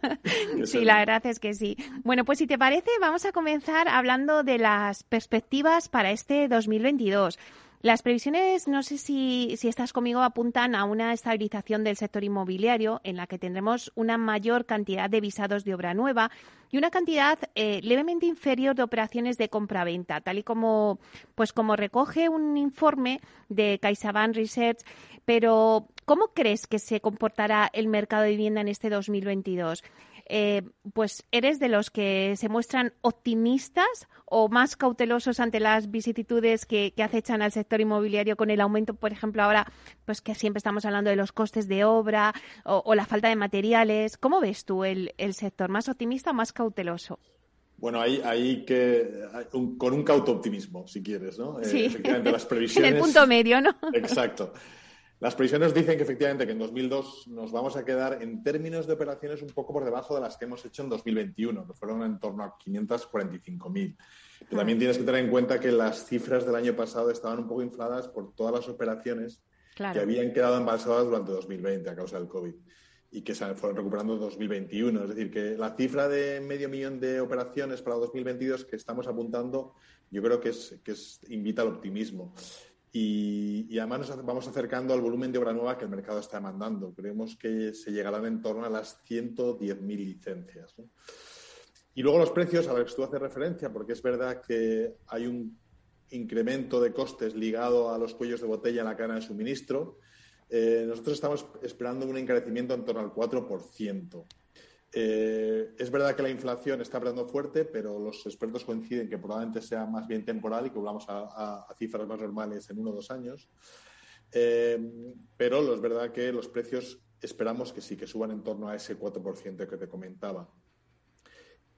[LAUGHS]
sí, la verdad es que sí. Bueno, pues si te parece, vamos a comenzar hablando de las perspectivas para este 2022. Las previsiones, no sé si, estás conmigo, apuntan a una estabilización del sector inmobiliario en la que tendremos una mayor cantidad de visados de obra nueva y una cantidad eh, levemente inferior de operaciones de compra-venta, tal y como, pues como recoge un informe de CaixaBank Research. Pero, ¿cómo crees que se comportará el mercado de vivienda en este 2022? Eh, pues eres de los que se muestran optimistas o más cautelosos ante las vicisitudes que, acechan al sector inmobiliario con el aumento, por ejemplo, ahora, pues que siempre estamos hablando de los costes de obra o, la falta de materiales. ¿Cómo ves tú el, sector? ¿Más optimista o más cauteloso?
Bueno, ahí, ahí que con un cauto optimismo, si quieres, ¿no?
Eh, sí.
efectivamente, las previsiones. [LAUGHS]
en el punto medio, ¿no?
Exacto. Las previsiones dicen que efectivamente que en 2002 nos vamos a quedar en términos de operaciones un poco por debajo de las que hemos hecho en 2021, que fueron en torno a 545.000. Pero también tienes que tener en cuenta que las cifras del año pasado estaban un poco infladas por todas las operaciones que habían quedado embalsadas durante 2020 a causa del COVID y que se fueron recuperando en 2021. Es decir, que la cifra de medio millón de operaciones para 2022 que estamos apuntando, yo creo que, es, que es, invita al optimismo. Y, además nos vamos acercando al volumen de obra nueva que el mercado está demandando. Creemos que se llegarán en torno a las 110.000 licencias. Y luego los precios a los que tú haces referencia, porque es verdad que hay un incremento de costes ligado a los cuellos de botella en la cadena de suministro. Eh, nosotros estamos esperando un encarecimiento en torno al 4%. Eh, es verdad que la inflación está hablando fuerte, pero los expertos coinciden que probablemente sea más bien temporal y que volvamos a, cifras más normales en uno o dos años. Eh, pero es verdad que los precios esperamos que sí, que suban en torno a ese 4% que te comentaba.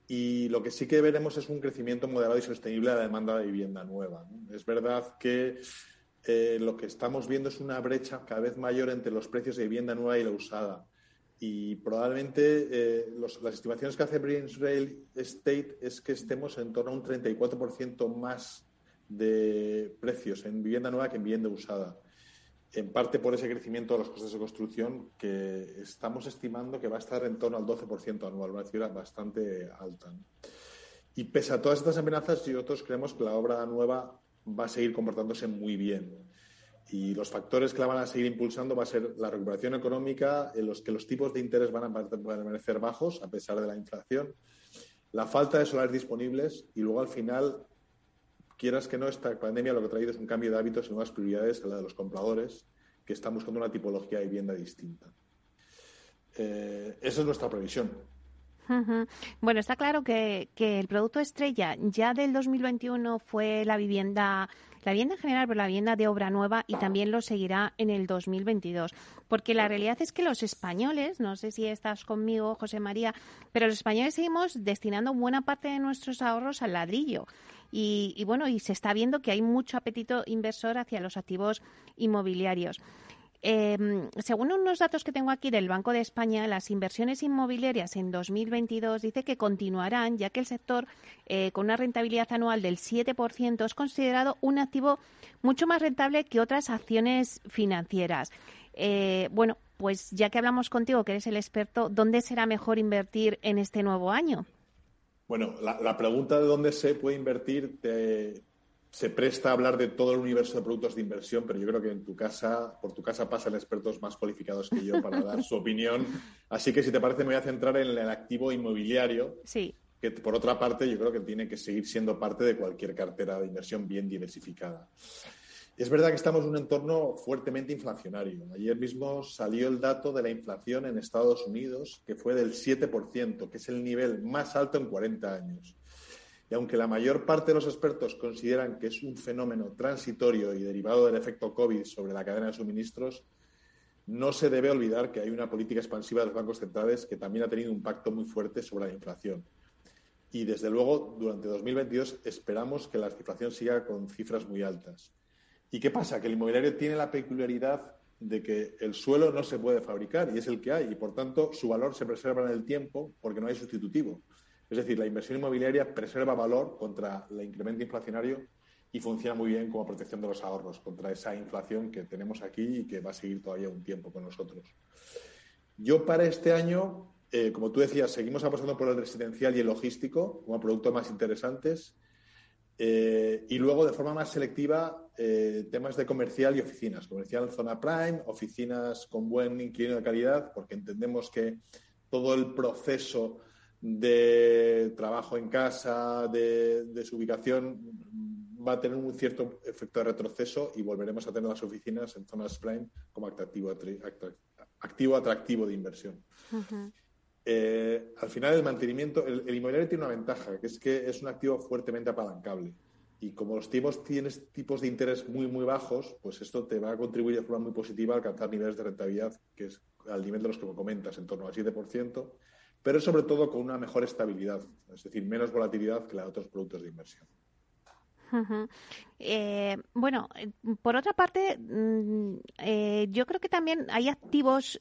Y lo que sí que veremos es un crecimiento moderado y sostenible de la demanda de vivienda nueva. Es verdad que eh, lo que estamos viendo es una brecha cada vez mayor entre los precios de vivienda nueva y la usada y probablemente eh, las estimaciones que hace Prince Rail Estate es que estemos en torno a un 34% más de precios en vivienda nueva que en vivienda usada. En parte por ese crecimiento de los costes de construcción que estamos estimando que va a estar en torno al 12% anual, una cifra bastante alta. Y pese a todas estas amenazas, nosotros creemos que la obra nueva va a seguir comportándose muy bien y los factores que la van a seguir impulsando va a ser la recuperación económica, en los que los tipos de interés van a permanecer bajos a pesar de la inflación, la falta de solares disponibles y luego al final, quieras que no, esta pandemia lo que ha traído es un cambio de hábitos y nuevas prioridades a la de los compradores que están buscando una tipología de vivienda distinta. Eh, esa es nuestra previsión.
Bueno, está claro que, que, el producto estrella ya del 2021 fue la vivienda la vivienda en general, pero la vivienda de obra nueva y también lo seguirá en el 2022. Porque la realidad es que los españoles, no sé si estás conmigo, José María, pero los españoles seguimos destinando buena parte de nuestros ahorros al ladrillo. Y, y bueno, y se está viendo que hay mucho apetito inversor hacia los activos inmobiliarios. Eh, según unos datos que tengo aquí del Banco de España, las inversiones inmobiliarias en 2022 dice que continuarán, ya que el sector eh, con una rentabilidad anual del 7% es considerado un activo mucho más rentable que otras acciones financieras. Eh, bueno, pues ya que hablamos contigo, que eres el experto, ¿dónde será mejor invertir en este nuevo año?
Bueno, la, pregunta de dónde se puede invertir se presta a hablar de todo el universo de productos de inversión, pero yo creo que en tu casa, por tu casa pasan expertos más cualificados que yo para dar su opinión. Así que si te parece me voy a centrar en el activo inmobiliario.
Sí.
Que por otra parte yo creo que tiene que seguir siendo parte de cualquier cartera de inversión bien diversificada. Es verdad que estamos en un entorno fuertemente inflacionario. Ayer mismo salió el dato de la inflación en Estados Unidos, que fue del 7%, que es el nivel más alto en 40 años. Y aunque la mayor parte de los expertos consideran que es un fenómeno transitorio y derivado del efecto COVID sobre la cadena de suministros, no se debe olvidar que hay una política expansiva de los bancos centrales que también ha tenido un impacto muy fuerte sobre la inflación. Y desde luego, durante 2022 esperamos que la inflación siga con cifras muy altas. ¿Y qué pasa? Que el inmobiliario tiene la peculiaridad de que el suelo no se puede fabricar y es el que hay y por tanto su valor se preserva en el tiempo porque no hay sustitutivo. Es decir, la inversión inmobiliaria preserva valor contra el incremento inflacionario y funciona muy bien como protección de los ahorros contra esa inflación que tenemos aquí y que va a seguir todavía un tiempo con nosotros. Yo para este año, eh, como tú decías, seguimos apostando por el residencial y el logístico como productos más interesantes. Eh, y luego, de forma más selectiva, eh, temas de comercial y oficinas. Comercial zona prime, oficinas con buen inquilino de calidad, porque entendemos que todo el proceso de trabajo en casa, de, de su ubicación, va a tener un cierto efecto de retroceso y volveremos a tener las oficinas en zonas prime como atractivo, activo atractivo de inversión. Eh, al final, el mantenimiento, el, inmobiliario tiene una ventaja, que es que es un activo fuertemente apalancable. Y como los tipos tienes tipos de interés muy, muy bajos, pues esto te va a contribuir de forma muy positiva a alcanzar niveles de rentabilidad que es al nivel de los que me comentas, en torno al 7%, pero sobre todo con una mejor estabilidad, es decir, menos volatilidad que la de otros productos de inversión.
Eh, bueno, eh, por otra parte, mm, eh, yo creo que también hay activos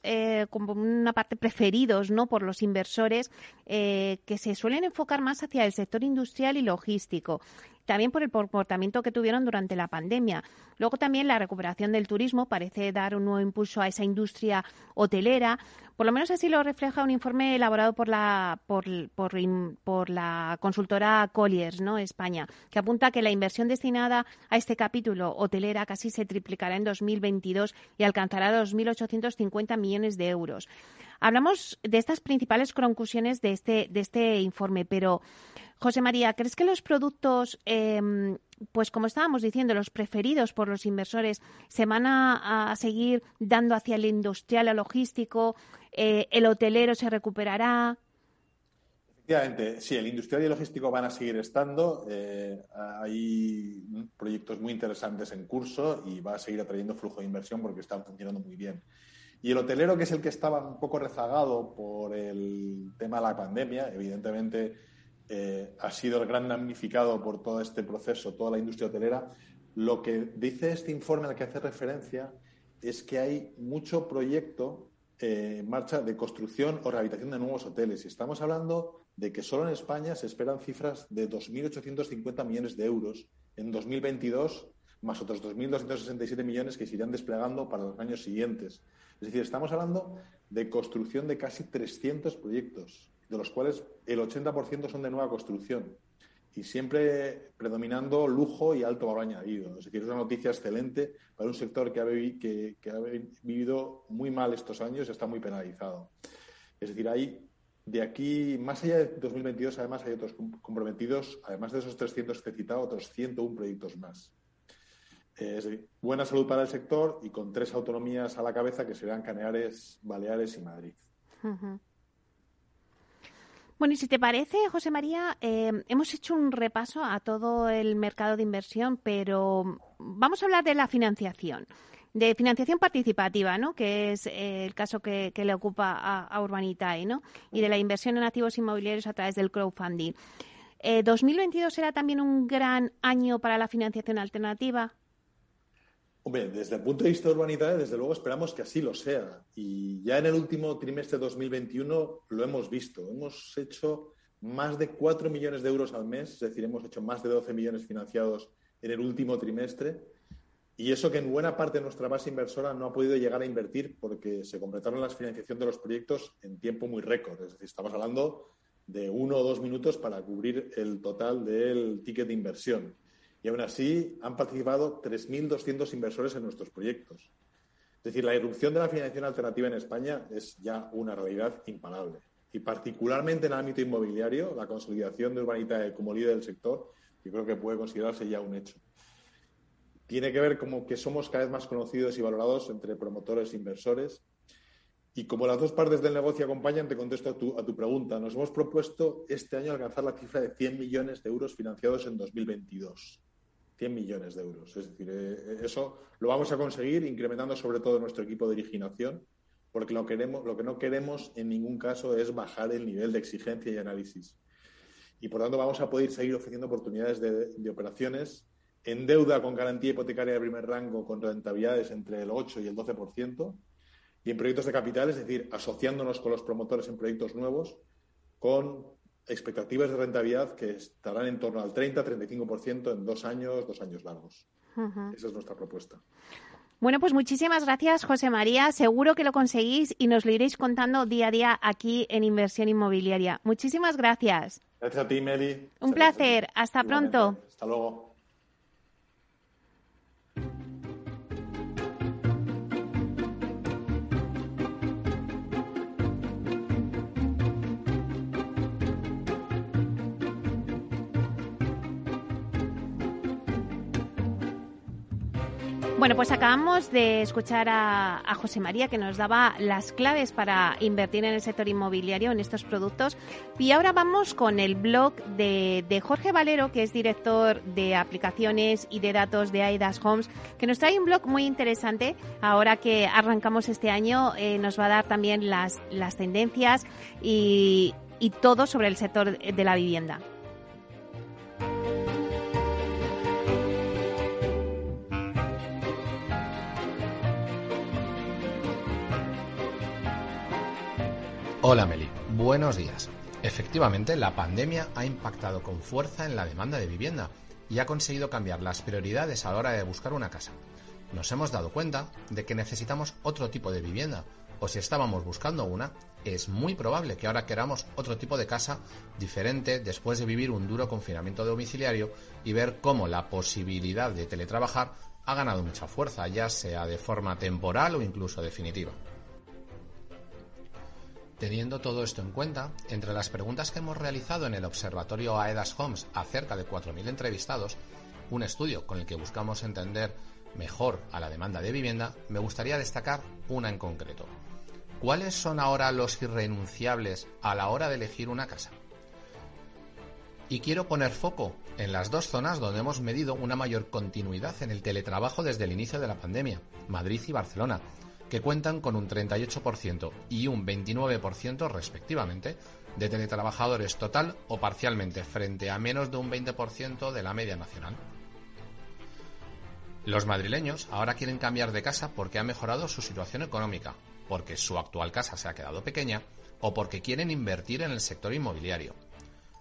como una parte preferidos ¿no? por los inversores que se suelen enfocar más hacia el sector industrial y logístico también por el comportamiento que tuvieron durante la pandemia. Luego también la recuperación del turismo parece dar un nuevo impulso a esa industria hotelera. Por lo menos así lo refleja un informe elaborado por la, por, por, la consultora Colliers, ¿no? España, que apunta que la inversión destinada a este capítulo hotelera casi se triplicará en 2022 y alcanzará los 1.850 millones de euros. Hablamos de estas principales conclusiones de este, de este informe, pero José María, ¿crees que los productos, em, pues como estábamos diciendo, los preferidos por los inversores, se van a, seguir dando hacia el industrial, el logístico? Eh, ¿El hotelero se recuperará?
Efectivamente, sí, el industrial y el logístico van a seguir estando. Eh, hay proyectos muy interesantes en curso y va a seguir atrayendo flujo de inversión porque están funcionando muy bien. Y el hotelero, que es el que estaba un poco rezagado por el tema de la pandemia, evidentemente eh, ha sido el gran damnificado por todo este proceso, toda la industria hotelera. Lo que dice este informe al que hace referencia es que hay mucho proyecto eh, en marcha de construcción o rehabilitación de nuevos hoteles. Y estamos hablando de que solo en España se esperan cifras de 2.850 millones de euros en 2022, más otros 2.267 millones que se irán desplegando para los años siguientes. Es decir, estamos hablando de construcción de casi 300 proyectos de los cuales el 80% son de nueva construcción y siempre predominando lujo y alto valor añadido. Es decir, es una noticia excelente para un sector que ha, que, ha vivido muy mal estos años y está muy penalizado. Es decir, hay de aquí, más allá de 2022, además hay otros comprometidos, además de esos 300 que he citado, otros 101 proyectos más. Es decir, buena salud para el sector y con tres autonomías a la cabeza que serán Canarias, Baleares y Madrid.
Bueno, y si te parece, José María, eh, hemos hecho un repaso a todo el mercado de inversión, pero vamos a hablar de la financiación, de financiación participativa, ¿no? Que es eh, el caso que, le ocupa a, a Urbanitae, ¿no? Y de la inversión en activos inmobiliarios a través del crowdfunding. Eh, ¿2022 será también un gran año para la financiación alternativa?
Desde el punto de vista de urbanidad, desde luego esperamos que así lo sea. Y ya en el último trimestre de 2021 lo hemos visto. Hemos hecho más de 4 millones de euros al mes, es decir, hemos hecho más de 12 millones financiados en el último trimestre. Y eso que en buena parte de nuestra base inversora no ha podido llegar a invertir porque se completaron la financiación de los proyectos en tiempo muy récord. Es decir, estamos hablando de uno o dos minutos para cubrir el total del ticket de inversión. Y aún así han participado 3.200 inversores en nuestros proyectos. Es decir, la irrupción de la financiación alternativa en España es ya una realidad imparable. Y particularmente en el ámbito inmobiliario, la consolidación de Urbanita como líder del sector, yo creo que puede considerarse ya un hecho. Tiene que ver como que somos cada vez más conocidos y valorados entre promotores e inversores y como las dos partes del negocio acompañan, te contesto a tu, a tu pregunta. Nos hemos propuesto este año alcanzar la cifra de 100 millones de euros financiados en 2022. 100 millones de euros. Es decir, eh, eso lo vamos a conseguir incrementando sobre todo nuestro equipo de originación, porque lo, queremos, lo que no queremos en ningún caso es bajar el nivel de exigencia y análisis. Y por tanto vamos a poder seguir ofreciendo oportunidades de, operaciones en deuda con garantía hipotecaria de primer rango con rentabilidades entre el 8 y el 12%, y en proyectos de capital, es decir, asociándonos con los promotores en proyectos nuevos con expectativas de rentabilidad que estarán en torno al 30-35% en dos años, dos años largos. Esa es nuestra propuesta.
Bueno, pues muchísimas gracias, José María. Seguro que lo conseguís y nos lo iréis contando día a día aquí en Inversión Inmobiliaria. Muchísimas gracias.
Gracias a ti, Meli.
Un placer. Hasta pronto.
Hasta luego.
Bueno, pues acabamos de escuchar a, José María que nos daba las claves para invertir en el sector inmobiliario en estos productos. Y ahora vamos con el blog de, Jorge Valero, que es director de aplicaciones y de datos de AIDAS Homes, que nos trae un blog muy interesante. Ahora que arrancamos este año, eh, nos va a dar también las, las tendencias y todo sobre el sector de la vivienda.
Hola Meli, buenos días. Efectivamente, la pandemia ha impactado con fuerza en la demanda de vivienda y ha conseguido cambiar las prioridades a la hora de buscar una casa. Nos hemos dado cuenta de que necesitamos otro tipo de vivienda, o si estábamos buscando una, es muy probable que ahora queramos otro tipo de casa diferente después de vivir un duro confinamiento domiciliario y ver cómo la posibilidad de teletrabajar ha ganado mucha fuerza, ya sea de forma temporal o incluso definitiva. Teniendo todo esto en cuenta, entre las preguntas que hemos realizado en el observatorio AEDAS Homes a cerca de 4.000 entrevistados, un estudio con el que buscamos entender mejor a la demanda de vivienda, me gustaría destacar una en concreto. ¿Cuáles son ahora los irrenunciables a la hora de elegir una casa? Y quiero poner foco en las dos zonas donde hemos medido una mayor continuidad en el teletrabajo desde el inicio de la pandemia, Madrid y Barcelona, que cuentan con un 38% y un 29% respectivamente de teletrabajadores total o parcialmente frente a menos de un 20% de la media nacional. Los madrileños ahora quieren cambiar de casa porque ha mejorado su situación económica, porque su actual casa se ha quedado pequeña o porque quieren invertir en el sector inmobiliario.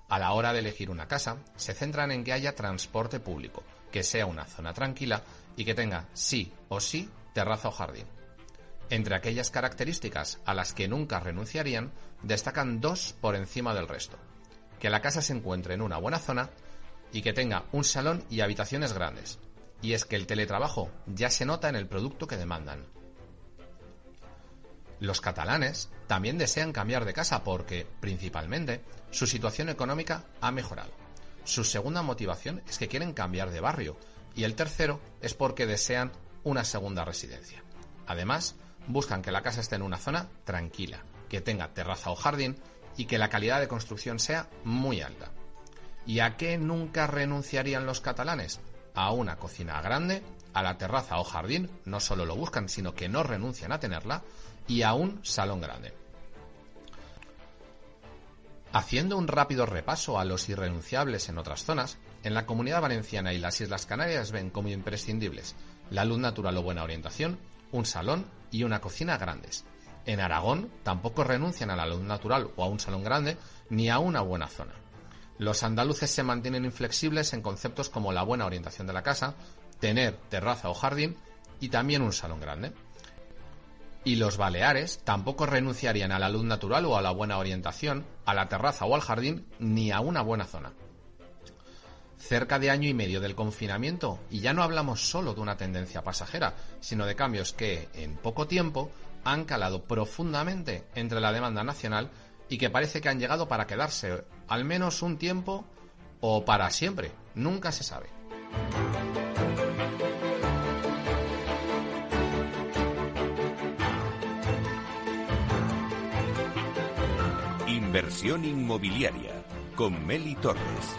A la hora de elegir una casa, se centran en que haya transporte público, que sea una zona tranquila y que tenga sí o sí terraza o jardín. Entre aquellas características a las que nunca renunciarían, destacan dos por encima del resto. Que la casa se encuentre en una buena zona y que tenga un salón y habitaciones grandes. Y es que el teletrabajo ya se nota en el producto que demandan. Los catalanes también desean cambiar de casa porque, principalmente, su situación económica ha mejorado. Su segunda motivación es que quieren cambiar de barrio y el tercero es porque desean una segunda residencia. Además, buscan que la casa esté en una zona tranquila, que tenga terraza o jardín y que la calidad de construcción sea muy alta. ¿Y a qué nunca renunciarían los catalanes? A una cocina grande, a la terraza o jardín, no solo lo buscan, sino que no renuncian a tenerla, y a un salón grande. Haciendo un rápido repaso a los irrenunciables en otras zonas, en la comunidad valenciana y las Islas Canarias ven como imprescindibles la luz natural o buena orientación, un salón y una cocina grandes. En Aragón tampoco renuncian a la luz natural o a un salón grande ni a una buena zona. Los andaluces se mantienen inflexibles en conceptos como la buena orientación de la casa, tener terraza o jardín y también un salón grande. Y los Baleares tampoco renunciarían a la luz natural o a la buena orientación, a la terraza o al jardín, ni a una buena zona. Cerca de año y medio del confinamiento, y ya no hablamos solo de una tendencia pasajera, sino de cambios que, en poco tiempo, han calado profundamente entre la demanda nacional y que parece que han llegado para quedarse al menos un tiempo o para siempre, nunca se sabe.
Inversión inmobiliaria con Meli Torres.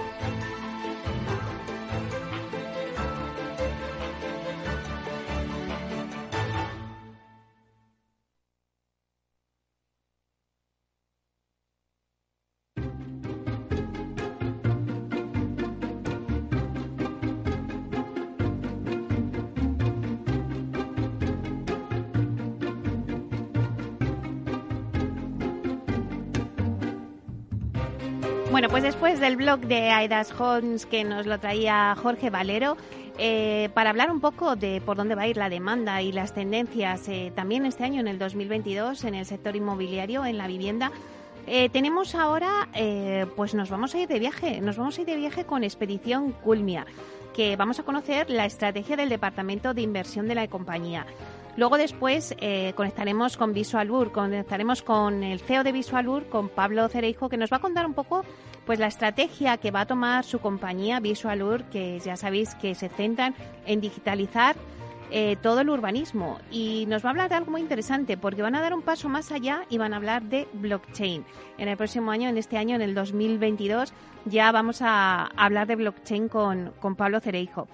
Después del blog de Aidas Homes que nos lo traía Jorge Valero, eh, para hablar un poco de por dónde va a ir la demanda y las tendencias eh, también este año, en el 2022, en el sector inmobiliario, en la vivienda, eh, tenemos ahora, pues nos vamos a ir de viaje, nos vamos a ir de viaje con Expedición Culmia, que vamos a conocer la estrategia del Departamento de Inversión de la compañía. Luego después eh, conectaremos con Visualur, conectaremos con el CEO de Visualur, con Pablo Cereijo, que nos va a contar un poco pues la estrategia que va a tomar su compañía Visualur, que ya sabéis que se centran en digitalizar eh, todo el urbanismo. Y nos va a hablar de algo muy interesante, porque van a dar un paso más allá y van a hablar de blockchain. En el próximo año, en este año, en el 2022, ya vamos a hablar de blockchain con, con Pablo Cereijo.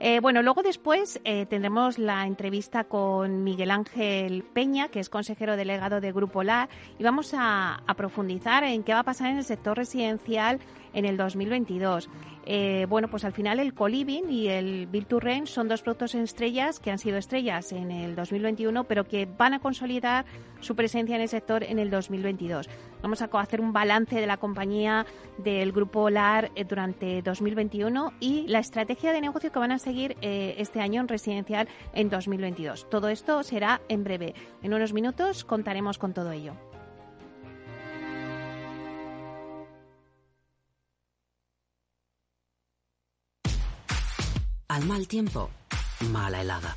Eh, bueno, luego después eh, tendremos la entrevista con Miguel Ángel Peña, que es consejero delegado de Grupo LAR, y vamos a, a profundizar en qué va a pasar en el sector residencial en el 2022. Eh, bueno, pues al final el Coliving y el Build to Rent son dos productos estrellas que han sido estrellas en el 2021, pero que van a consolidar su presencia en el sector en el 2022. Vamos a hacer un balance de la compañía del grupo LAR eh, durante 2021 y la estrategia de negocio que van a seguir eh, este año en residencial en 2022. Todo esto será en breve. En unos minutos contaremos con todo ello.
Al mal tiempo, mala helada.